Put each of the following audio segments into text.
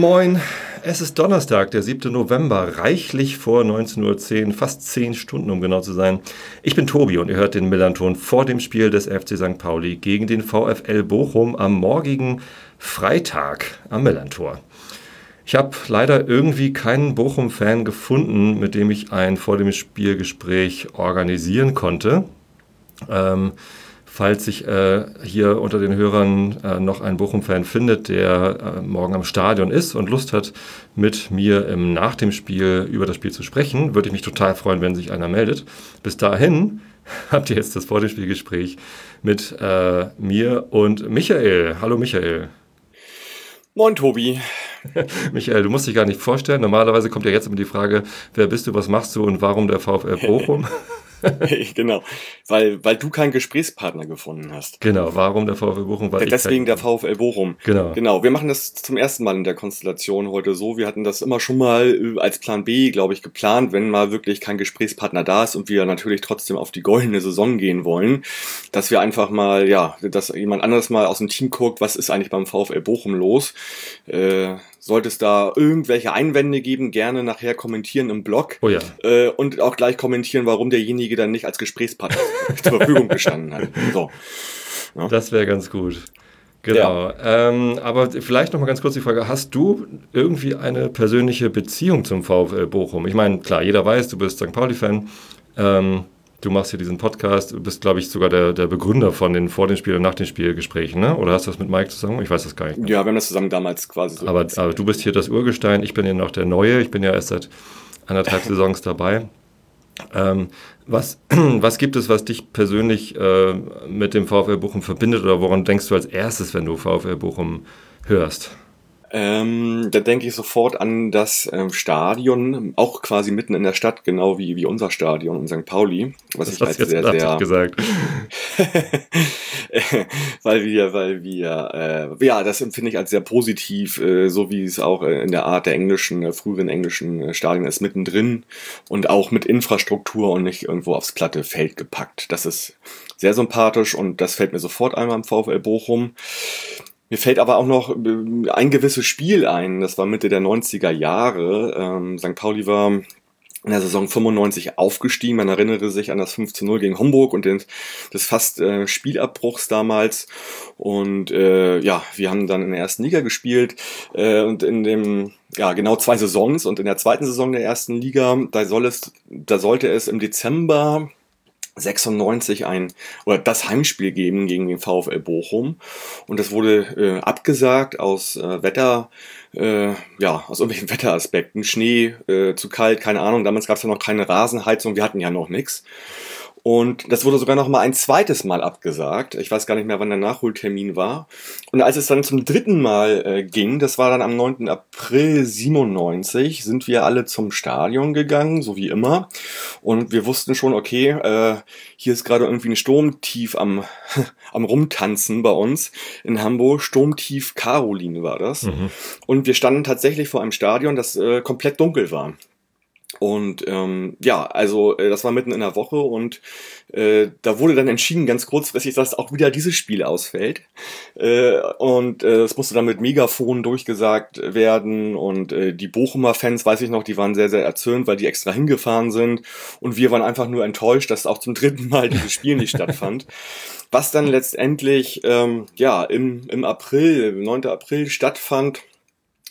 Moin, es ist Donnerstag, der 7. November, reichlich vor 19.10 Uhr, fast 10 Stunden, um genau zu sein. Ich bin Tobi und ihr hört den Millanton vor dem Spiel des FC St. Pauli gegen den VfL Bochum am morgigen Freitag am Millantor. Ich habe leider irgendwie keinen Bochum-Fan gefunden, mit dem ich ein vor dem Spielgespräch organisieren konnte. Ähm, falls sich äh, hier unter den Hörern äh, noch ein Bochum-Fan findet, der äh, morgen am Stadion ist und Lust hat, mit mir im, nach dem Spiel über das Spiel zu sprechen, würde ich mich total freuen, wenn sich einer meldet. Bis dahin habt ihr jetzt das vor dem Spielgespräch mit äh, mir und Michael. Hallo Michael. Moin Tobi. Michael, du musst dich gar nicht vorstellen. Normalerweise kommt ja jetzt immer die Frage, wer bist du, was machst du und warum der VfL Bochum? genau, weil, weil du keinen Gesprächspartner gefunden hast. Genau, warum der VfL Bochum? Weil Deswegen der VfL Bochum. Genau. Genau, wir machen das zum ersten Mal in der Konstellation heute so. Wir hatten das immer schon mal äh, als Plan B, glaube ich, geplant, wenn mal wirklich kein Gesprächspartner da ist und wir natürlich trotzdem auf die goldene Saison gehen wollen, dass wir einfach mal, ja, dass jemand anderes mal aus dem Team guckt, was ist eigentlich beim VfL Bochum los. Äh, sollte es da irgendwelche Einwände geben, gerne nachher kommentieren im Blog. Oh ja. Äh, und auch gleich kommentieren, warum derjenige dann nicht als Gesprächspartner zur Verfügung gestanden hat. So. Ja. Das wäre ganz gut. Genau. Ja. Ähm, aber vielleicht noch mal ganz kurz die Frage: Hast du irgendwie eine persönliche Beziehung zum VfL Bochum? Ich meine, klar, jeder weiß, du bist St. Pauli-Fan. Ähm, Du machst hier diesen Podcast, du bist, glaube ich, sogar der, der Begründer von den Vor- den Spiel- und Nach den Spielgesprächen, ne? Oder hast du das mit Mike zusammen? Ich weiß das gar nicht. Ja, wir haben das zusammen damals quasi so. Aber, aber du bist hier das Urgestein, ich bin ja noch der Neue, ich bin ja erst seit anderthalb Saisons dabei. Ähm, was, was gibt es, was dich persönlich äh, mit dem VfL Bochum verbindet oder woran denkst du als erstes, wenn du VfL Bochum hörst? Ähm, da denke ich sofort an das ähm, Stadion, auch quasi mitten in der Stadt, genau wie, wie unser Stadion in St. Pauli. Was das ich als sehr, sehr gesagt. weil wir, weil wir, äh, ja, das empfinde ich als sehr positiv, äh, so wie es auch äh, in der Art der englischen, äh, früheren englischen äh, Stadien ist, mittendrin und auch mit Infrastruktur und nicht irgendwo aufs glatte Feld gepackt. Das ist sehr sympathisch und das fällt mir sofort einmal am VfL Bochum. Mir fällt aber auch noch äh, ein gewisses Spiel ein, das war Mitte der 90er Jahre. Ähm, St. Pauli war in der Saison 95 aufgestiegen. Man erinnere sich an das 5 zu 0 gegen Homburg und den, des fast äh, Spielabbruchs damals. Und äh, ja, wir haben dann in der ersten Liga gespielt äh, und in dem, ja, genau zwei Saisons und in der zweiten Saison der ersten Liga, da soll es, da sollte es im Dezember 96 ein oder das Heimspiel geben gegen den VfL Bochum. Und das wurde äh, abgesagt aus äh, Wetter äh, ja aus irgendwelchen Wetteraspekten. Schnee äh, zu kalt keine Ahnung. Damals gab es ja noch keine Rasenheizung. Wir hatten ja noch nichts und das wurde sogar noch mal ein zweites Mal abgesagt. Ich weiß gar nicht mehr, wann der Nachholtermin war. Und als es dann zum dritten Mal äh, ging, das war dann am 9. April 97, sind wir alle zum Stadion gegangen, so wie immer. Und wir wussten schon, okay, äh, hier ist gerade irgendwie ein Sturmtief am, am Rumtanzen bei uns in Hamburg. Sturmtief Caroline war das. Mhm. Und wir standen tatsächlich vor einem Stadion, das äh, komplett dunkel war. Und ähm, ja, also äh, das war mitten in der Woche und äh, da wurde dann entschieden, ganz kurzfristig, dass auch wieder dieses Spiel ausfällt. Äh, und äh, es musste dann mit Megafon durchgesagt werden. Und äh, die Bochumer Fans, weiß ich noch, die waren sehr, sehr erzürnt, weil die extra hingefahren sind. Und wir waren einfach nur enttäuscht, dass auch zum dritten Mal dieses Spiel nicht stattfand. Was dann letztendlich ähm, ja im, im April, 9. April stattfand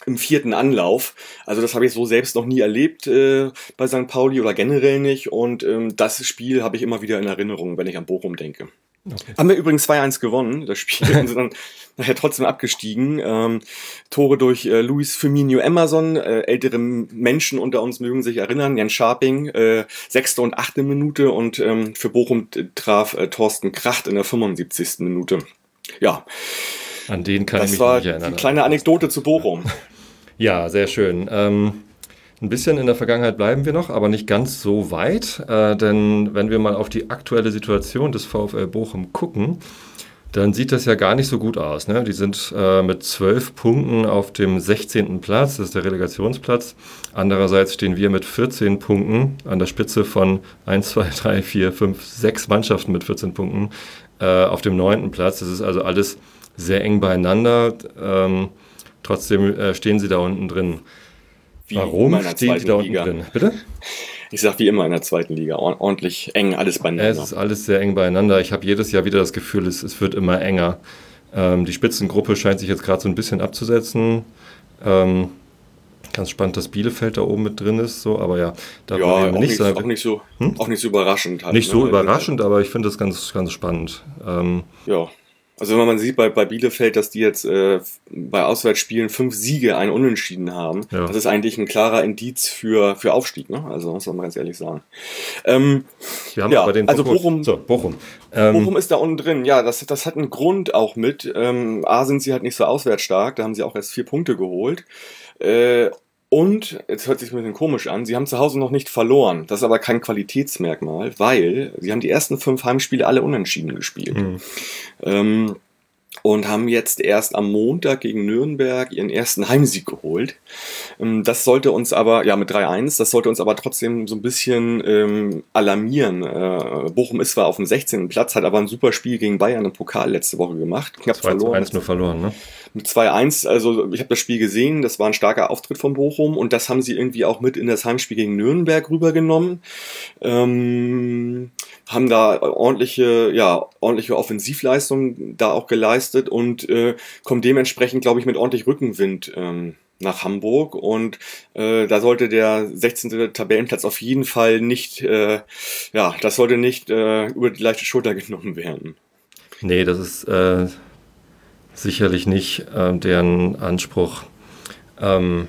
im vierten Anlauf. Also das habe ich so selbst noch nie erlebt äh, bei St. Pauli oder generell nicht. Und ähm, das Spiel habe ich immer wieder in Erinnerung, wenn ich an Bochum denke. Okay. Haben wir übrigens 2-1 gewonnen, das Spiel, und sind dann nachher trotzdem abgestiegen. Ähm, Tore durch äh, Luis Firmino Emerson, äh, ältere Menschen unter uns mögen sich erinnern, Jan Scharping, äh, sechste und achte Minute und ähm, für Bochum traf äh, Thorsten Kracht in der 75. Minute. Ja, an den kann das ich mich war nicht erinnern. Eine kleine Anekdote zu Bochum. Ja, sehr schön. Ähm, ein bisschen in der Vergangenheit bleiben wir noch, aber nicht ganz so weit. Äh, denn wenn wir mal auf die aktuelle Situation des VfL Bochum gucken, dann sieht das ja gar nicht so gut aus. Ne? Die sind äh, mit zwölf Punkten auf dem 16. Platz, das ist der Relegationsplatz. Andererseits stehen wir mit 14 Punkten an der Spitze von 1, 2, 3, 4, 5, 6 Mannschaften mit 14 Punkten äh, auf dem 9. Platz. Das ist also alles sehr eng beieinander. Ähm, trotzdem äh, stehen sie da unten drin. Wie Warum stehen die da unten Liga. drin? Bitte? Ich sag wie immer in der zweiten Liga. Ord- Ordentlich eng, alles beieinander. es ist alles sehr eng beieinander. Ich habe jedes Jahr wieder das Gefühl, es, es wird immer enger. Ähm, die Spitzengruppe scheint sich jetzt gerade so ein bisschen abzusetzen. Ähm, ganz spannend, dass Bielefeld da oben mit drin ist, so, aber ja, da ja, wollen auch nicht, sondern auch nicht so, auch nicht so überraschend. Halt, nicht so ne? überraschend, aber ich finde das ganz, ganz spannend. Ähm, Ja. Also wenn man sieht bei, bei Bielefeld, dass die jetzt äh, bei Auswärtsspielen fünf Siege, ein Unentschieden haben, Ja. das ist eigentlich ein klarer Indiz für, für Aufstieg, ne? Also muss man ganz ehrlich sagen. Ähm, wir haben Ja, aber den also Bochum. Bochum- So, Bochum. Ähm, Bochum ist da unten drin. Ja, das, das hat einen Grund auch mit. Ähm, A sind sie halt nicht so auswärts stark, da haben sie auch erst vier Punkte geholt. Äh, und, jetzt hört sich ein bisschen komisch an, sie haben zu Hause noch nicht verloren. Das ist aber kein Qualitätsmerkmal, weil sie haben die ersten fünf Heimspiele alle unentschieden gespielt. Mhm. Ähm, und haben jetzt erst am Montag gegen Nürnberg ihren ersten Heimsieg geholt. Ähm, Das sollte uns aber, ja mit 3-1, das sollte uns aber trotzdem so ein bisschen ähm, alarmieren. Äh, Bochum ist zwar auf dem 16. Platz, hat aber ein super Spiel gegen Bayern im Pokal letzte Woche gemacht. Knapp 2 zu verloren. 1 nur verloren, ne? Mit 2-1, also ich habe das Spiel gesehen, das war ein starker Auftritt von Bochum und das haben sie irgendwie auch mit in das Heimspiel gegen Nürnberg rübergenommen. Ähm, haben da ordentliche, ja, ordentliche Offensivleistung da auch geleistet und äh, kommen dementsprechend, glaube ich, mit ordentlich Rückenwind ähm, nach Hamburg und äh, da sollte der 16. Tabellenplatz auf jeden Fall nicht, äh, ja, das sollte nicht äh, über die leichte Schulter genommen werden. Nee, das ist äh, sicherlich nicht äh, deren Anspruch. Ähm,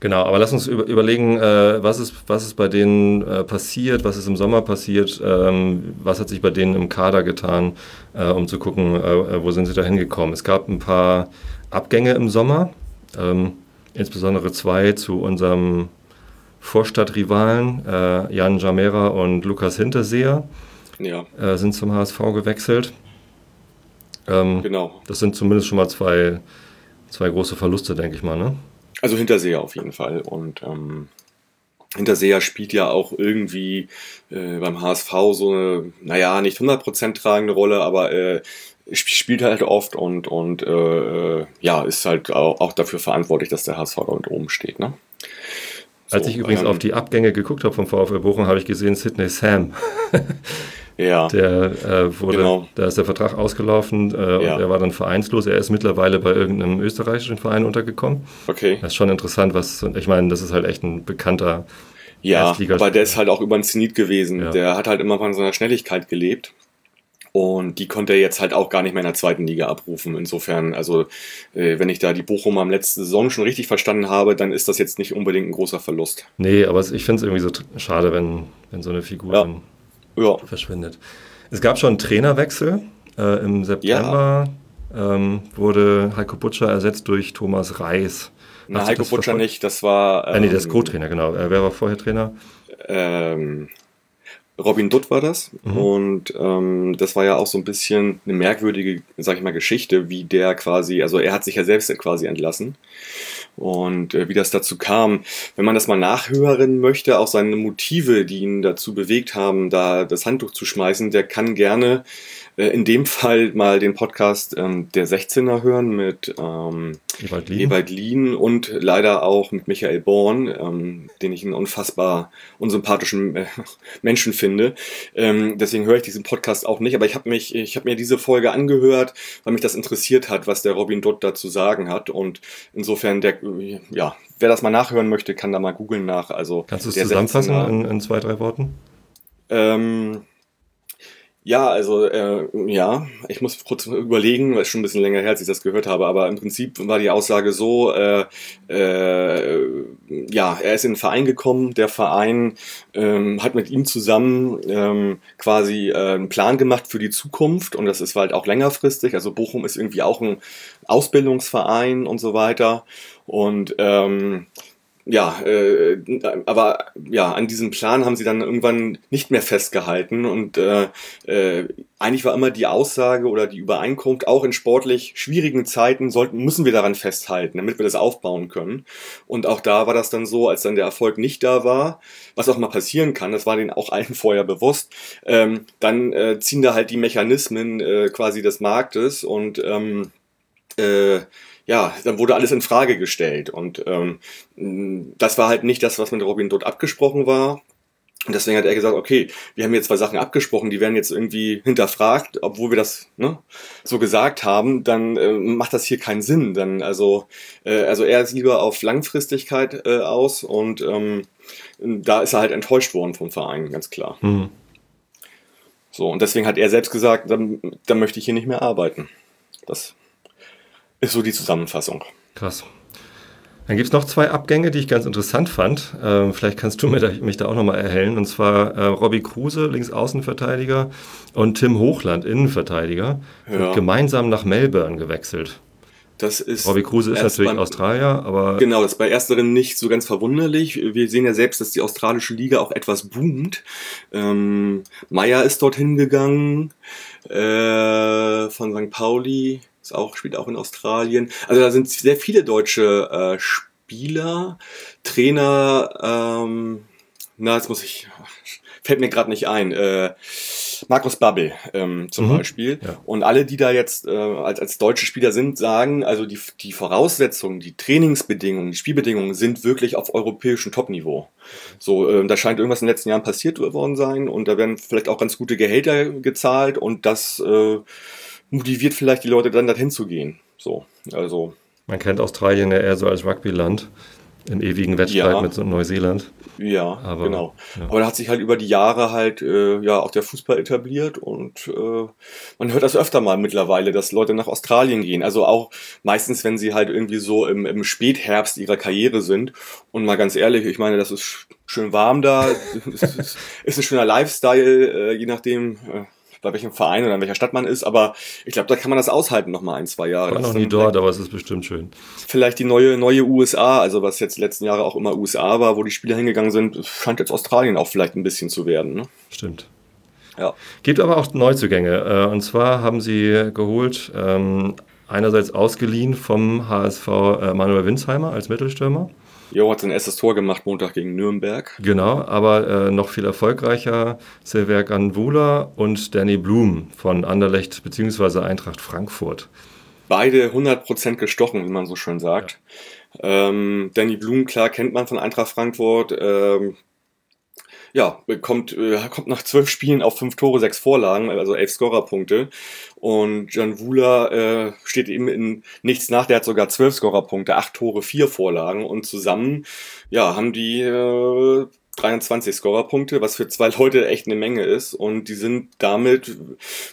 genau, aber lass uns über, überlegen, äh, was, ist, was ist bei denen äh, passiert, was ist im Sommer passiert, ähm, was hat sich bei denen im Kader getan, äh, um zu gucken, äh, wo sind sie da hingekommen. Es gab ein paar Abgänge im Sommer, ähm, insbesondere zwei zu unserem Vorstadtrivalen, äh, Jan Jamera und Lukas Hinterseher Ja, äh, sind zum HSV gewechselt. Ähm, genau. Das sind zumindest schon mal zwei, zwei große Verluste, denke ich mal. Ne? Also Hinterseher auf jeden Fall. Und ähm, Hinterseher spielt ja auch irgendwie äh, beim HSV so eine, naja, nicht 100% tragende Rolle, aber äh, sp- spielt halt oft und, und äh, ja, ist halt auch, auch dafür verantwortlich, dass der HSV da oben steht. Ne? Als ich übrigens ähm, auf die Abgänge geguckt habe vom VfL Bochum, habe ich gesehen Sidney Sam. Ja, Der äh, wurde, Genau. da ist der Vertrag ausgelaufen äh, Ja. und er war dann vereinslos. Er ist mittlerweile bei irgendeinem österreichischen Verein untergekommen. okay. Das ist schon interessant, was, ich meine, das ist halt echt ein bekannter Ja, aber der ist halt auch über den Zenit gewesen. Ja. Der hat halt immer von seiner Schnelligkeit gelebt. Und die konnte er jetzt halt auch gar nicht mehr in der zweiten Liga abrufen. Insofern, also äh, wenn ich da die Bochum am letzten Saison schon richtig verstanden habe, dann ist das jetzt nicht unbedingt ein großer Verlust. Nee, aber ich finde es irgendwie so schade, wenn, wenn so eine Figur Ja. dann Ja, verschwindet. Es gab schon einen Trainerwechsel. Äh, Im September ähm, wurde Heiko Butscher ersetzt durch Thomas Reis. na, Heiko verfolgt? nicht, das war. Äh, nee, der ist ähm, Co-Trainer, genau. Äh, wer war vorher Trainer? ähm, Robin Dutt war das. Mhm. Und ähm, das war ja auch so ein bisschen eine merkwürdige, sag ich mal, Geschichte, wie der quasi, also er hat sich ja selbst quasi entlassen. Und äh, wie das dazu kam, wenn man das mal nachhören möchte, auch seine Motive, die ihn dazu bewegt haben, da das Handtuch zu schmeißen, der kann gerne in dem Fall mal den Podcast ähm, der 16er hören mit ähm, Ewald Lien. Ewald Lien und leider auch mit Michael Born, ähm, den ich einen unfassbar unsympathischen äh, Menschen finde. Ähm, deswegen höre ich diesen Podcast auch nicht, aber ich habe mich, ich habe mir diese Folge angehört, weil mich das interessiert hat, was der Robin Dutt da zu sagen hat. Und insofern, der, äh, ja, wer das mal nachhören möchte, kann da mal googeln nach. Also Kannst du es zusammenfassen 16er in, in zwei, drei Worten? ähm, ja, also äh, ja, ich muss kurz überlegen, weil es schon ein bisschen länger her, als ich das gehört habe, aber im Prinzip war die Aussage so, äh, äh, ja, er ist in den Verein gekommen, der Verein ähm, hat mit ihm zusammen ähm, quasi äh, einen Plan gemacht für die Zukunft und das ist halt auch längerfristig, also Bochum ist irgendwie auch ein Ausbildungsverein und so weiter. Und ähm, ja, äh, aber ja, an diesem Plan haben sie dann irgendwann nicht mehr festgehalten und äh, äh, eigentlich war immer die Aussage oder die Übereinkunft, auch in sportlich schwierigen Zeiten sollten, müssen wir daran festhalten, damit wir das aufbauen können. Und auch da war das dann so, als dann der Erfolg nicht da war, was auch mal passieren kann, das war denen auch allen vorher bewusst, ähm, dann äh, ziehen da halt die Mechanismen äh, quasi des Marktes und ähm, äh, ja, dann wurde alles in Frage gestellt. Und ähm, das war halt nicht das, was mit Robin dort abgesprochen war. Und deswegen hat er gesagt, okay, wir haben jetzt zwei Sachen abgesprochen, die werden jetzt irgendwie hinterfragt, obwohl wir das ne, so gesagt haben, dann äh, macht das hier keinen Sinn. Dann also, äh, also er ist lieber auf Langfristigkeit äh, aus und ähm, da ist er halt enttäuscht worden vom Verein, ganz klar. Mhm. So, und deswegen hat er selbst gesagt, dann, dann möchte ich hier nicht mehr arbeiten. Das ist so die Zusammenfassung. Krass. Dann gibt es noch zwei Abgänge, die ich ganz interessant fand. Ähm, vielleicht kannst du da, mich da auch nochmal erhellen. Und zwar äh, Robbie Kruse, Linksaußenverteidiger, und Tim Hochland, Innenverteidiger, ja. gemeinsam nach Melbourne gewechselt. Das ist Robbie Kruse ist natürlich beim, Australier, aber. Genau, das ist bei Ersteren nicht so ganz verwunderlich. Wir sehen ja selbst, dass die australische Liga auch etwas boomt. Ähm, Meyer ist dorthin gegangen, äh, von St. Pauli ist auch, spielt auch in Australien. Also da sind sehr viele deutsche äh, Spieler, Trainer, ähm, na, jetzt muss ich, fällt mir gerade nicht ein. Äh, Markus Babbel ähm, zum mhm. Beispiel. Ja. Und alle, die da jetzt äh, als, als deutsche Spieler sind, sagen, also die, die Voraussetzungen, die Trainingsbedingungen, die Spielbedingungen sind wirklich auf europäischem Topniveau. So, äh, da scheint irgendwas in den letzten Jahren passiert worden sein und da werden vielleicht auch ganz gute Gehälter gezahlt und das äh, motiviert vielleicht die Leute dann dahin zu gehen. So, also. Man kennt Australien ja eher so als Rugbyland im ewigen Wettstreit ja. mit so Neuseeland. Ja, aber, genau. Ja. Aber da hat sich halt über die Jahre halt äh, ja auch der Fußball etabliert und äh, man hört das öfter mal mittlerweile, dass Leute nach Australien gehen. Also auch meistens, wenn sie halt irgendwie so im, im Spätherbst ihrer Karriere sind. Und mal ganz ehrlich, ich meine, das ist schön warm da, ist, ist, ist ein schöner Lifestyle, äh, je nachdem. Äh, bei welchem Verein oder in welcher Stadt man ist, aber ich glaube, da kann man das aushalten noch mal ein, zwei Jahre. Ich war noch nie dort, aber es ist bestimmt schön. Vielleicht die neue, neue USA, also was jetzt die letzten Jahre auch immer USA war, wo die Spieler hingegangen sind, scheint jetzt Australien auch vielleicht ein bisschen zu werden. Ne? Stimmt. Ja. Gibt aber auch Neuzugänge. Äh, und zwar haben sie geholt, ähm, einerseits ausgeliehen vom HSV äh, Manuel Winsheimer als Mittelstürmer. Jo hat sein erstes Tor gemacht Montag gegen Nürnberg. Genau, aber äh, noch viel erfolgreicher Silver Ganvula und Danny Blum von Anderlecht bzw. Eintracht Frankfurt. Beide 100% gestochen, wie man so schön sagt. Ja. Ähm, Danny Blum, klar, kennt man von Eintracht Frankfurt. Ähm, ja, kommt, äh, kommt nach zwölf Spielen auf fünf Tore, sechs Vorlagen, also elf Scorerpunkte. Und Jan Wula äh, steht ihm in nichts nach, der hat sogar zwölf Scorerpunkte, acht Tore, vier Vorlagen. Und zusammen, ja, haben die äh, 23 Scorerpunkte, was für zwei Leute echt eine Menge ist. Und die sind damit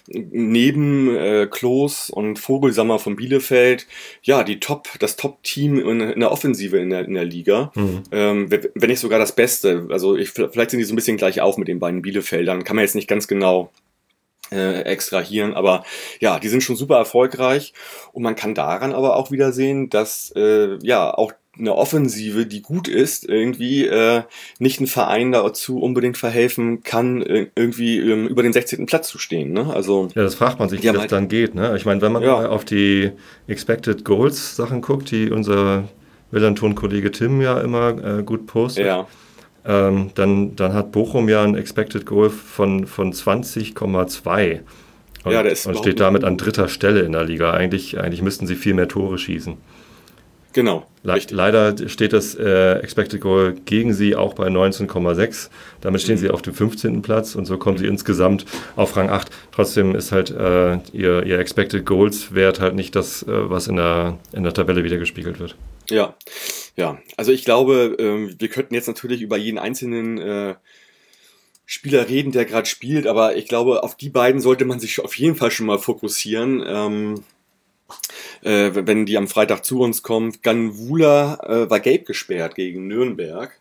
neben äh, Klos und Vogelsammer von Bielefeld, ja, die Top, das Top-Team in, in, der Offensive in der, in der Liga. Mhm. Ähm, wenn nicht sogar das Beste. Also ich, vielleicht sind die so ein bisschen gleich auf mit den beiden Bielefeldern. Kann man jetzt nicht ganz genau äh, extrahieren. Aber ja, die sind schon super erfolgreich und man kann daran aber auch wieder sehen, dass äh, ja auch eine Offensive, die gut ist, irgendwie äh, nicht ein Verein dazu unbedingt verhelfen kann, äh, irgendwie ähm, über den 16. Platz zu stehen. Ne? Also, ja, das fragt man sich, wie das halt dann geht. Ne? Ich meine, wenn man ja. auf die Expected Goals Sachen guckt, die unser Willanton-Kollege Tim ja immer äh, gut postet, ja. ähm, dann, dann hat Bochum ja ein Expected Goal von, von 20,2. Und, ja, und steht damit an dritter Stelle in der Liga. Eigentlich, eigentlich müssten sie viel mehr Tore schießen. Genau. Le richtig. Leider steht das äh, Expected Goal gegen sie auch bei 19,6. Damit stehen mhm. sie auf dem 15. Platz und so kommen sie insgesamt auf Rang 8. Trotzdem ist halt äh, ihr, ihr Expected Goals Wert halt nicht das, äh, was in der, in der Tabelle wieder gespiegelt wird. Ja, ja. Also ich glaube, ähm, wir könnten jetzt natürlich über jeden einzelnen äh, Spieler reden, der gerade spielt, aber ich glaube, auf die beiden sollte man sich auf jeden Fall schon mal fokussieren. Ähm, äh, wenn die am Freitag zu uns kommt. Ganvula äh, war gelb gesperrt gegen Nürnberg.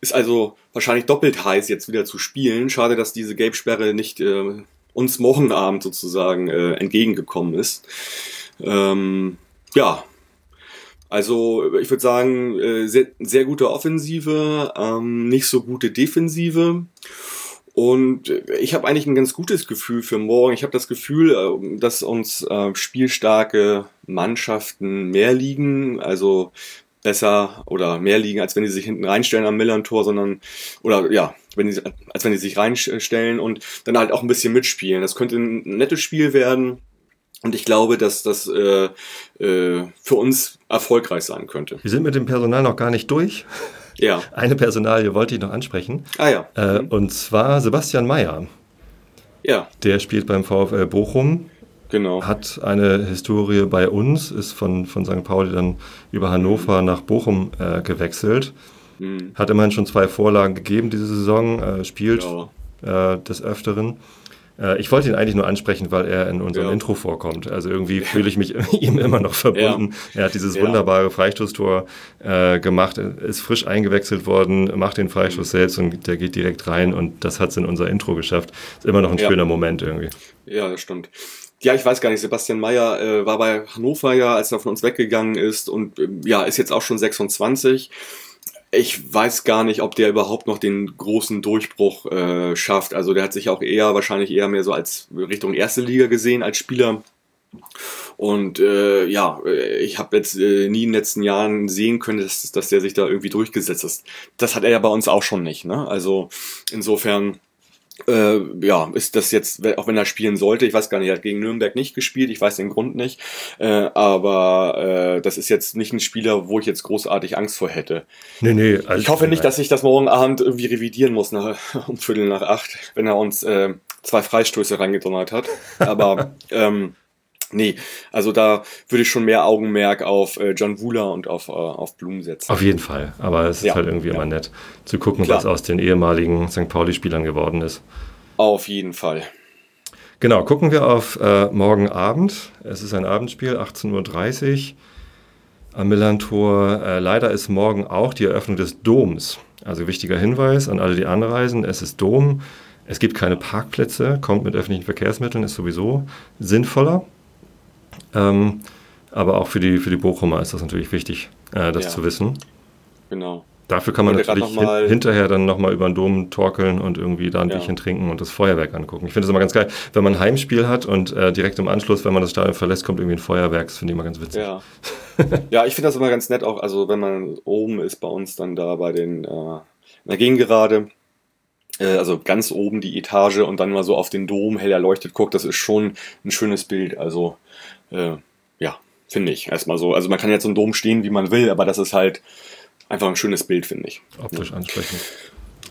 Ist also wahrscheinlich doppelt heiß, jetzt wieder zu spielen. Schade, dass diese Gelbsperre nicht äh, uns morgen Abend sozusagen äh, entgegengekommen ist. Ähm, ja, Also ich würde sagen, äh, sehr, sehr gute Offensive, ähm, nicht so gute Defensive. Und ich habe eigentlich ein ganz gutes Gefühl für morgen. Ich habe das Gefühl, äh, dass uns äh, spielstarke Mannschaften mehr liegen. Also besser oder mehr liegen, als wenn die sich hinten reinstellen am Millern-Tor, sondern, oder ja, wenn die, als wenn die sich reinstellen und dann halt auch ein bisschen mitspielen. Das könnte ein nettes Spiel werden. Und ich glaube, dass das äh, äh, für uns erfolgreich sein könnte. Wir sind mit dem Personal noch gar nicht durch. Ja. Eine Personalie wollte ich noch ansprechen. Ah ja. Äh, und zwar Sebastian Mayer. Ja. Der spielt beim VfL Bochum. Genau. Hat eine Historie bei uns, ist von, von St. Pauli dann über Hannover nach Bochum äh, gewechselt. Mhm. Hat immerhin schon zwei Vorlagen gegeben diese Saison, äh, spielt Ja. äh, des Öfteren. Äh, ich wollte ihn eigentlich nur ansprechen, weil er in unserem Ja. Intro vorkommt. Also irgendwie fühle ich mich ihm immer noch verbunden. Er hat dieses Ja. wunderbare Freistoßtor äh, gemacht, ist frisch eingewechselt worden, macht den Freistoß Mhm. selbst und der geht direkt rein und das hat es in unser Intro geschafft. Ist immer noch ein Ja. schöner Moment irgendwie. Ja, das stimmt. Ja, ich weiß gar nicht, Sebastian Mayer äh, war bei Hannover ja, als er von uns weggegangen ist und ähm, ja, ist jetzt auch schon 26. Ich weiß gar nicht, ob der überhaupt noch den großen Durchbruch äh, schafft. Also der hat sich auch eher, wahrscheinlich eher mehr so als Richtung erste Liga gesehen als Spieler. Und äh, ja, äh, ich habe jetzt äh, nie in den letzten Jahren sehen können, dass, dass der sich da irgendwie durchgesetzt ist. Das hat er ja bei uns auch schon nicht. Ne? Also insofern äh, ja, ist das jetzt, auch wenn er spielen sollte, ich weiß gar nicht, er hat gegen Nürnberg nicht gespielt, ich weiß den Grund nicht, äh, aber äh, das ist jetzt nicht ein Spieler, wo ich jetzt großartig Angst vor hätte. Nee, nee. Also, Ich hoffe nicht, dass ich das morgen Abend irgendwie revidieren muss, nach, um Viertel nach acht, wenn er uns äh, zwei Freistöße reingedonnert hat. Aber ähm, nee, also da würde ich schon mehr Augenmerk auf äh, John Wooler und auf, äh, auf Blum setzen. Auf jeden Fall. Aber es ist Ja, halt irgendwie ja. immer nett zu gucken, Klar. was aus den ehemaligen St. Pauli-Spielern geworden ist. Auf jeden Fall. Genau, gucken wir auf äh, morgen Abend. Es ist ein Abendspiel, 18.30 Uhr am Millantor. Äh, leider ist morgen auch die Eröffnung des Doms. Also wichtiger Hinweis an alle, die anreisen. Es ist Dom. Es gibt keine Parkplätze, kommt mit öffentlichen Verkehrsmitteln, ist sowieso sinnvoller. Ähm, aber auch für die, für die Bochumer ist das natürlich wichtig, äh, das Ja. zu wissen. Genau. Dafür kann man natürlich noch mal- hin, hinterher dann nochmal über den Dom torkeln und irgendwie da ein Ja. Bierchen trinken und das Feuerwerk angucken. Ich finde es immer ganz geil, wenn man ein Heimspiel hat und äh, direkt im Anschluss, wenn man das Stadion verlässt, kommt irgendwie ein Feuerwerk. Das finde ich immer ganz witzig. Ja. ja, ich finde das immer ganz nett, auch, also wenn man oben ist bei uns dann da bei den, äh, in der Gegengerade, äh, also ganz oben die Etage und dann mal so auf den Dom hell erleuchtet guckt, das ist schon ein schönes Bild. Also, äh, ja, finde ich erstmal so. Also man kann jetzt so einen Dom stehen, wie man will, aber das ist halt einfach ein schönes Bild, finde ich. Optisch ansprechend.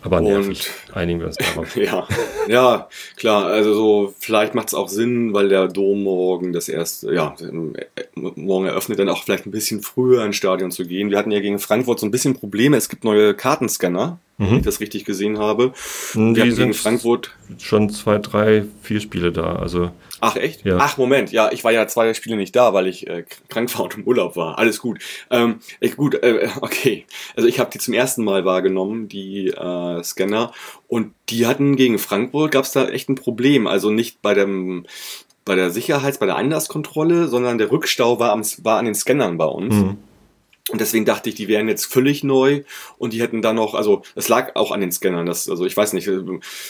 Aber nervig. Einigen wir uns darauf. Ja, ja, klar. Also so, vielleicht macht es auch Sinn, weil der Dom morgen das erste, ja, morgen eröffnet, dann auch vielleicht ein bisschen früher ins Stadion zu gehen. Wir hatten ja gegen Frankfurt so ein bisschen Probleme. Es gibt neue Kartenscanner, wenn ich das richtig gesehen habe. Wir Mhm. Die hatten gegen sind Frankfurt. schon zwei, drei, vier Spiele da. Also Ach, echt? Ja. Ach, Moment. Ja, ich war ja zwei Spiele nicht da, weil ich äh, krank war und im Urlaub war. Alles gut. Ähm, ich, gut, äh, okay. Also ich habe die zum ersten Mal wahrgenommen, die äh, Scanner. Und die hatten gegen Frankfurt, gab es da echt ein Problem. Also nicht bei dem bei der Sicherheits-, bei der Einlasskontrolle, sondern der Rückstau war, am, war an den Scannern bei uns. Mhm. Und deswegen dachte ich, die wären jetzt völlig neu und die hätten dann noch, also es lag auch an den Scannern, das, also ich weiß nicht, äh,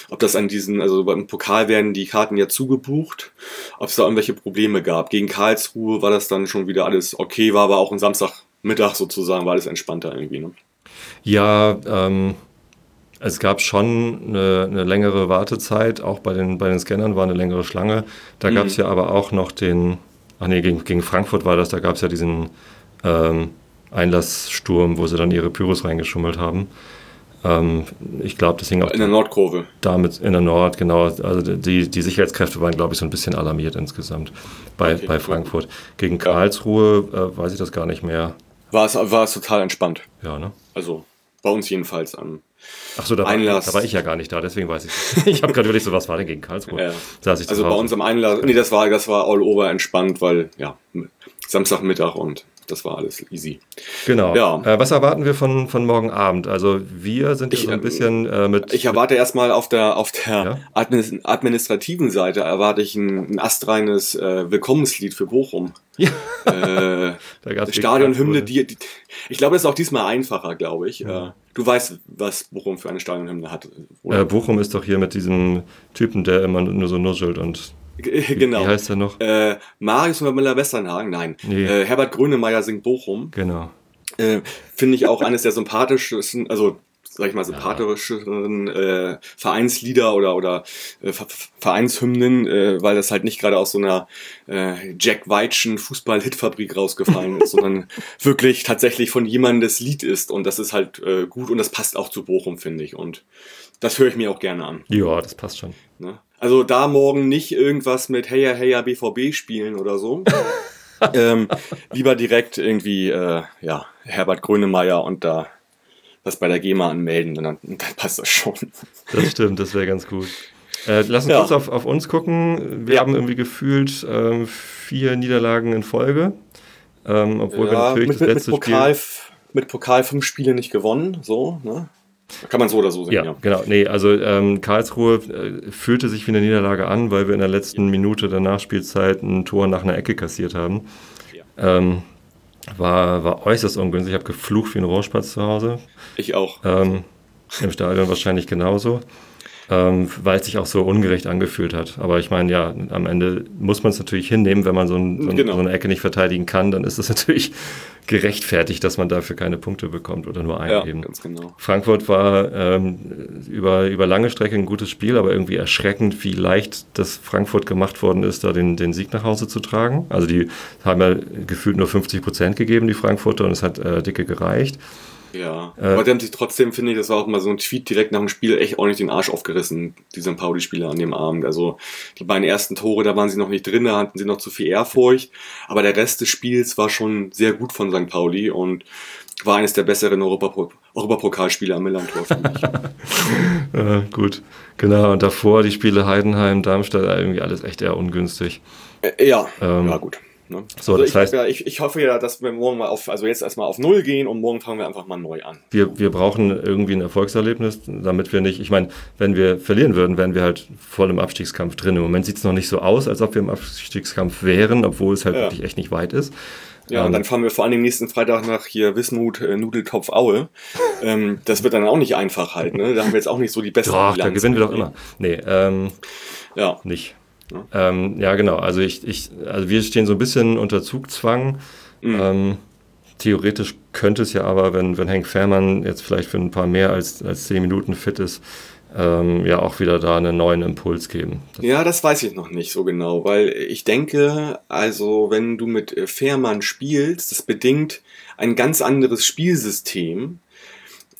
ob das an diesen, also beim Pokal werden die Karten ja zugebucht, ob es da irgendwelche Probleme gab. Gegen Karlsruhe war das dann schon wieder alles okay, war aber auch ein Samstagmittag sozusagen, war alles entspannter irgendwie. Ne? Ja, ähm, es gab schon eine, eine längere Wartezeit, auch bei den, bei den Scannern war eine längere Schlange. Da gab es ja aber auch noch den, ach nee, gegen, gegen Frankfurt war das, da gab es ja diesen ähm, Einlasssturm, wo sie dann ihre Pyros reingeschummelt haben. Ähm, ich glaube, das hing auch In der Nordkurve. damit in der Nord, genau. Also die, die Sicherheitskräfte waren, glaube ich, so ein bisschen alarmiert insgesamt bei, Okay, bei gut. Frankfurt. Gegen Karlsruhe äh, weiß ich das gar nicht mehr. War es, war es total entspannt. Ja, ne? Also bei uns jedenfalls. Ähm, Ach so, da war, Einlass. da war ich ja gar nicht da, deswegen weiß ich. Ich habe gerade überlegt, so was war denn gegen Karlsruhe? Ja. Saß ich also bei uns am Einlass, nee, das war, das war all over entspannt, weil ja, Samstagmittag und das war alles easy. Genau. Ja. Äh, was erwarten wir von, von morgen Abend? Also wir sind ja Ich, so ein ähm, bisschen äh, mit. Ich erwarte erstmal auf der, auf der Ja. adminis- administrativen Seite erwarte ich ein, ein astreines äh, Willkommenslied für Bochum. Ja. Äh, Stadionhymne, die, die, ich glaube, das ist auch diesmal einfacher, glaube ich. Äh, du weißt, was Bochum für eine Stadionhymne hat. Äh, Bochum ist doch hier mit diesem Typen, der immer nur so nuschelt und. Genau. Wie heißt der noch? Äh, Marius Müller-Westernhagen, nein. Nee. Äh, Herbert Grönemeyer singt Bochum. Genau. Äh, Finde ich auch eines der sympathischsten, also sag ich mal, sympathischeren äh, Vereinslieder oder, oder äh, Ver- Vereinshymnen, äh, weil das halt nicht gerade aus so einer äh, Jack Weitschen Fußball-Hitfabrik rausgefallen ist, sondern wirklich tatsächlich von jemandem das Lied ist und das ist halt äh, gut und das passt auch zu Bochum, finde ich. Und das höre ich mir auch gerne an. Ja, das passt schon. Ne? Also da morgen nicht irgendwas mit Heya Heya BVB spielen oder so. ähm, lieber direkt irgendwie, äh, ja, Herbert Grönemeyer und da das bei der GEMA anmelden, und dann, dann passt das schon. Das stimmt, das wäre ganz gut. Äh, lass uns Ja. kurz auf, auf uns gucken. Wir Ja. haben irgendwie gefühlt ähm, vier Niederlagen in Folge. Ähm, obwohl wir ja, natürlich mit, das mit, mit, letzte Pokal, Spiel. mit Pokal fünf Spiele nicht gewonnen, so, ne? Kann man so oder so sehen, Ja, ja. genau. Nee, also ähm, Karlsruhe äh, fühlte sich wie eine Niederlage an, weil wir in der letzten Minute der Nachspielzeit ein Tor nach einer Ecke kassiert haben. Ähm, war, war äußerst ungünstig. Ich habe geflucht wie ein Rohrspatz zu Hause. Ich auch. Ähm, Im Stadion wahrscheinlich genauso. Ähm, weil es sich auch so ungerecht angefühlt hat. Aber ich meine, ja, am Ende muss man es natürlich hinnehmen, wenn man so, ein, so, Genau. so eine Ecke nicht verteidigen kann, dann ist es natürlich gerechtfertigt, dass man dafür keine Punkte bekommt oder nur einen Ja, eben. ganz genau. Frankfurt war ähm, über, über lange Strecke ein gutes Spiel, aber irgendwie erschreckend, wie leicht das Frankfurt gemacht worden ist, da den, den Sieg nach Hause zu tragen. Also die haben ja gefühlt nur 50 Prozent gegeben, die Frankfurter, und es hat äh, dicke gereicht. Ja, Äh, aber die haben sich trotzdem, finde ich, das war auch mal so ein Tweet direkt nach dem Spiel, echt ordentlich den Arsch aufgerissen, die St. Pauli-Spieler an dem Abend. Also die beiden ersten Tore, da waren sie noch nicht drin, da hatten sie noch zu viel Ehrfurcht. Aber der Rest des Spiels war schon sehr gut von St. Pauli und war eines der besseren Europapro- Europapokalspieler am Millantor, finde ich. Äh, gut, genau. Und davor die Spiele Heidenheim, Darmstadt, irgendwie alles echt eher ungünstig. Äh, ja, Ähm, ja, gut. Ne? so, also das ich, heißt- ja, ich, ich hoffe ja, dass wir morgen mal auf, also jetzt erstmal auf Null gehen und morgen fangen wir einfach mal neu an. Wir, wir brauchen irgendwie ein Erfolgserlebnis, damit wir nicht, ich meine, wenn wir verlieren würden, wären wir halt voll im Abstiegskampf drin. Im Moment sieht es noch nicht so aus, als ob wir im Abstiegskampf wären, obwohl es halt Ja. wirklich echt nicht weit ist. Ja, Ähm, und dann fahren wir vor allen Dingen nächsten Freitag nach hier Wismut, äh, Nudeltopf Aue. ähm, das wird dann auch nicht einfach halt, ne? Da haben wir jetzt auch nicht so die beste Doch, da gewinnen wir doch immer. Nee, ähm, Ja, nicht. Ja. Ähm, ja, genau. Also ich, ich, also wir stehen so ein bisschen unter Zugzwang. Mhm. Ähm, theoretisch könnte es ja aber, wenn, wenn Henk Fährmann jetzt vielleicht für ein paar mehr als, als zehn Minuten fit ist, ähm, ja auch wieder da einen neuen Impuls geben. Das, ja, das weiß ich noch nicht so genau, weil ich denke, also wenn du mit äh, Fährmann spielst, das bedingt ein ganz anderes Spielsystem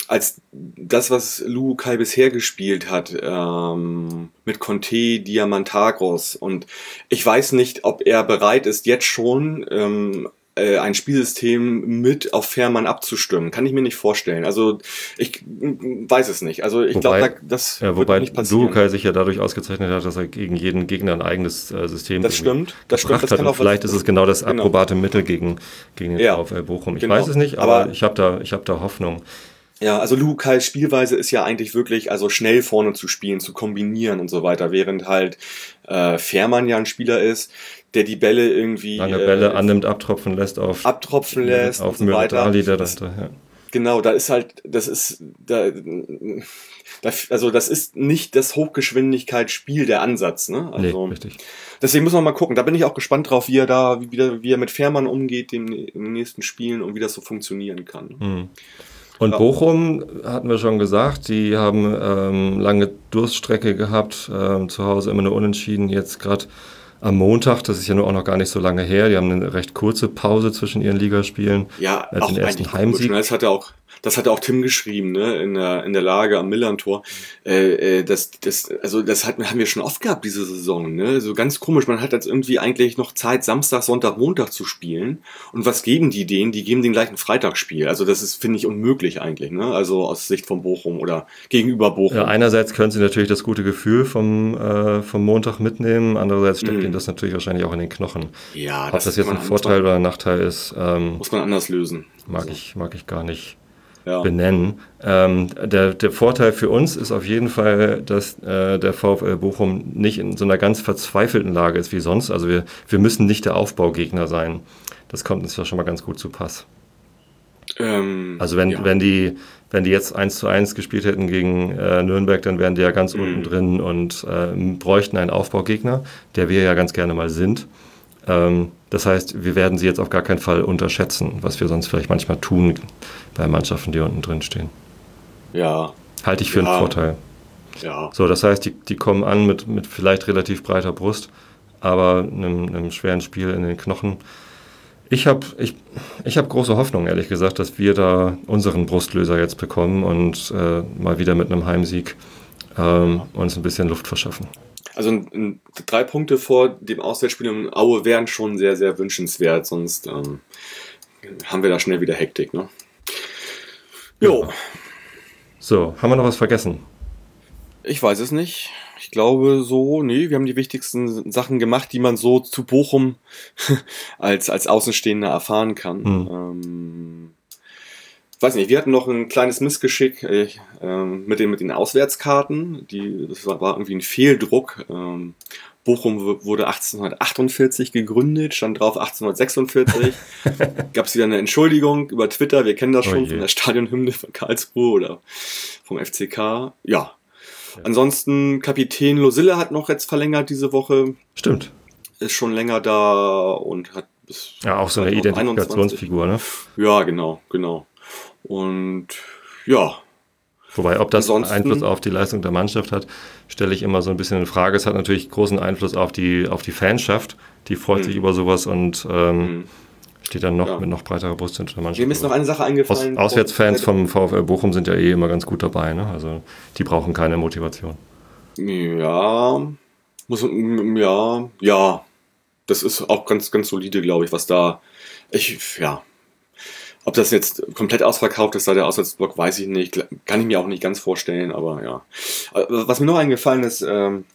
als das, was Lu Kai bisher gespielt hat, ähm, mit Conte, Diamantagos. Und ich weiß nicht, ob er bereit ist, jetzt schon ähm, äh, ein Spielsystem mit auf Fährmann abzustimmen. Kann ich mir nicht vorstellen. Also ich weiß es nicht. Also ich glaube, da- das ja, wird wobei nicht passieren. Lukai sich ja dadurch ausgezeichnet hat, dass er gegen jeden Gegner ein eigenes äh, System Das stimmt, das stimmt, das hat. Und vielleicht ist es genau das genau. approbate Mittel gegen, gegen den Ja, VfL Bochum. Ich genau. weiß es nicht, aber, Aber- ich habe da, ich hab da Hoffnung. Ja, also Lukais Spielweise ist ja eigentlich wirklich, also schnell vorne zu spielen, zu kombinieren und so weiter, während halt äh, Fährmann ja ein Spieler ist, der die Bälle irgendwie Lange äh, Bälle annimmt, abtropfen lässt auf, abtropfen lässt auf und so weiter. Mürdali, der Das- ja. Genau, da ist halt, das ist, da, da, also das ist nicht das Hochgeschwindigkeitsspiel der Ansatz, ne? Nee, Also, richtig. deswegen muss man mal gucken. Da bin ich auch gespannt drauf, wie er da, wie, wie, er mit Fährmann umgeht in, in den nächsten Spielen und wie das so funktionieren kann. Hm. Und Ja. Bochum hatten wir schon gesagt, die haben ähm, lange Durststrecke gehabt, ähm, zu Hause immer nur unentschieden. Jetzt gerade am Montag, das ist ja nur auch noch gar nicht so lange her, die haben eine recht kurze Pause zwischen ihren Ligaspielen. Ja, Als auch den ersten Heimsieg. ne? Das hat ja auch, das hat auch Tim geschrieben, ne, in der, in der Lage am Millantor. Äh, äh, das, das, also das hat, haben wir schon oft gehabt diese Saison, ne? So ganz komisch. Man hat jetzt irgendwie eigentlich noch Zeit, Samstag, Sonntag, Montag zu spielen. Und was geben die denen? Die geben den gleichen Freitagsspiel. Also das ist, finde ich, unmöglich eigentlich, ne? Also aus Sicht von Bochum oder gegenüber Bochum. Ja, einerseits können sie natürlich das gute Gefühl vom, äh, vom Montag mitnehmen, andererseits steckt Mhm. ihnen das natürlich wahrscheinlich auch in den Knochen. Ja, Ob das, jetzt ein Vorteil oder ein Nachteil ist, ähm, muss man anders lösen. mag, Also, ich, mag ich gar nicht ja. benennen. Ähm, der, der Vorteil für uns ist auf jeden Fall, dass äh, der VfL Bochum nicht in so einer ganz verzweifelten Lage ist wie sonst. Also wir, wir müssen nicht der Aufbaugegner sein. Das kommt uns ja schon mal ganz gut zu Pass. Ähm, Also wenn, ja. wenn, die, wenn die jetzt 1 zu 1 gespielt hätten gegen äh, Nürnberg, dann wären die ja ganz Mhm. unten drin und äh, bräuchten einen Aufbaugegner, der wir ja ganz gerne mal sind. Ähm, das heißt, wir werden sie jetzt auf gar keinen Fall unterschätzen, was wir sonst vielleicht manchmal tun bei Mannschaften, die unten drin stehen. Ja, Halte ich für Ja. einen Vorteil. ja. So, das heißt, die, die kommen an mit, mit vielleicht relativ breiter Brust, aber einem, einem schweren Spiel in den Knochen. Ich habe ich, ich hab große Hoffnung, ehrlich gesagt, dass wir da unseren Brustlöser jetzt bekommen und äh, mal wieder mit einem Heimsieg ähm, uns ein bisschen Luft verschaffen. Also n- n- drei Punkte vor dem Auswärtsspiel in Aue wären schon sehr, sehr wünschenswert, sonst ähm, haben wir da schnell wieder Hektik. Ne? Jo, So, haben wir noch was vergessen? ich weiß es nicht. Ich glaube so, nee, wir haben die wichtigsten Sachen gemacht, die man so zu Bochum als, als Außenstehender erfahren kann. Hm. Ähm, weiß nicht, wir hatten noch ein kleines Missgeschick äh, ähm, mit, den, mit den Auswärtskarten. Die, das war, war irgendwie ein Fehldruck. Ähm, Bochum wurde 1848 gegründet, stand drauf 1846. Gab es wieder eine Entschuldigung über Twitter, wir kennen das Oh schon je. von der Stadionhymne von Karlsruhe oder vom FCK. Ja. Ansonsten Kapitän Losille hat noch jetzt verlängert diese Woche, Stimmt. ist schon länger da und hat bis Ja, auch so eine 2021. Identifikationsfigur, ne? Ja, genau, genau. Und ja, Wobei, ob das Ansonsten- Einfluss auf die Leistung der Mannschaft hat, stelle ich immer so ein bisschen in Frage. Es hat natürlich großen Einfluss auf die, auf die Fanschaft. Die freut Mhm. sich über sowas und ähm, mhm. steht dann noch Ja. mit noch breiterer Brust hinter der Mannschaft. mir ist noch eine Sache Aus, eingefallen. Auswärtsfans vom VfL Bochum sind ja eh immer ganz gut dabei. Ne? Also die brauchen keine Motivation. Ja, muss ja, ja. Das ist auch ganz, ganz solide, glaube ich, was da. Ich, ja. Ob das jetzt komplett ausverkauft ist, da der Auswärtsblock, weiß ich nicht. Kann ich mir auch nicht ganz vorstellen, aber ja. Äh, Was mir noch eingefallen ist, ähm,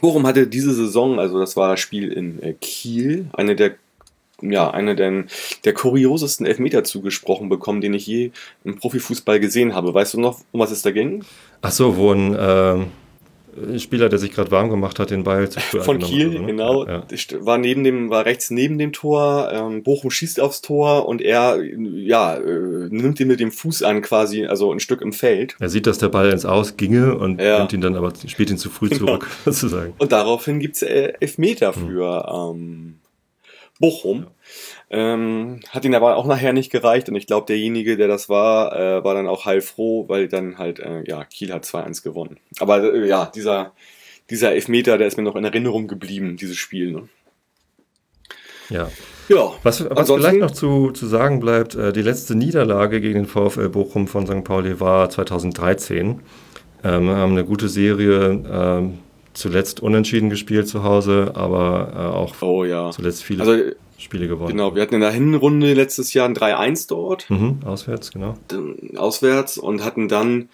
Bochum hatte diese Saison, also das war das Spiel in äh, Kiel, eine der ja, eine der, der kuriosesten Elfmeter zugesprochen bekommen, den ich je im Profifußball gesehen habe. Weißt du noch, um was es da ging? Ach so, wo ein ähm, Spieler, der sich gerade warm gemacht hat, den Ball zu früh Von Kiel, hat, oder? genau. Ja, ja. War neben dem, war rechts neben dem Tor. Ähm, Bochum schießt aufs Tor und er, ja, äh, nimmt ihn mit dem Fuß an, quasi, also ein Stück im Feld. Er sieht, dass der Ball ins Aus ginge und Ja. nimmt ihn dann aber, spielt ihn zu früh Genau. zurück, sozusagen. Und daraufhin gibt's äh, Elfmeter Hm. für ähm, Bochum. Ähm, hat ihn aber auch nachher nicht gereicht und ich glaube, derjenige, der das war, äh, war dann auch heilfroh, weil dann halt, äh, ja, Kiel hat 2-1 gewonnen. Aber äh, ja, dieser, dieser Elfmeter, der ist mir noch in Erinnerung geblieben, dieses Spiel. Ne? Ja. Ja, Was, was vielleicht noch zu, zu sagen bleibt, äh, die letzte Niederlage gegen den VfL Bochum von St. Pauli war 2013. Ähm, wir haben eine gute Serie, ähm, zuletzt unentschieden gespielt zu Hause, aber äh, auch oh ja. zuletzt viele Also Spiele gewonnen. Genau, wir hatten in der Hinrunde letztes Jahr ein 3-1 dort, Mhm, auswärts, genau. auswärts, und hatten dann,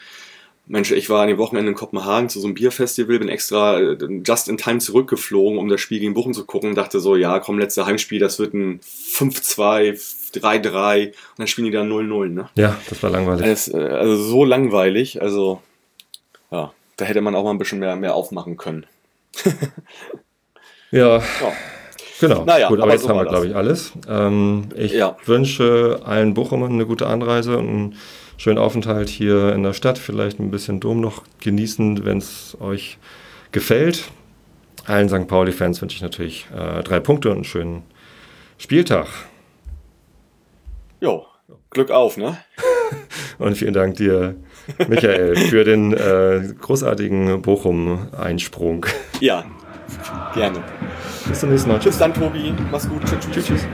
Mensch, ich war an dem Wochenende in Kopenhagen zu so einem Bierfestival, bin extra äh, just in time zurückgeflogen, um das Spiel gegen Bochum zu gucken, dachte so, ja, komm, letzte Heimspiel, das wird ein 5-2, 3-3, und dann spielen die da 0-0, ne? Ja, das war langweilig. Es, äh, also so langweilig, also, ja, da hätte man auch mal ein bisschen mehr, mehr aufmachen können. Ja, Ja. Genau. Naja, Gut, aber, aber jetzt so haben wir, glaube ich, alles. Ähm, ich Ja. wünsche allen Bochumern eine gute Anreise und einen schönen Aufenthalt hier in der Stadt. Vielleicht ein bisschen Dom noch genießen, wenn es euch gefällt. Allen St. Pauli-Fans wünsche ich natürlich äh, drei Punkte und einen schönen Spieltag. Jo, Glück auf, ne? Und vielen Dank dir, Michael, für den äh, großartigen Bochum-Einsprung. Ja, gerne. Bis zum nächsten Mal. Tschüss dann, Tobi. Mach's gut. Tschüss. tschüss. Tschüss. tschüss.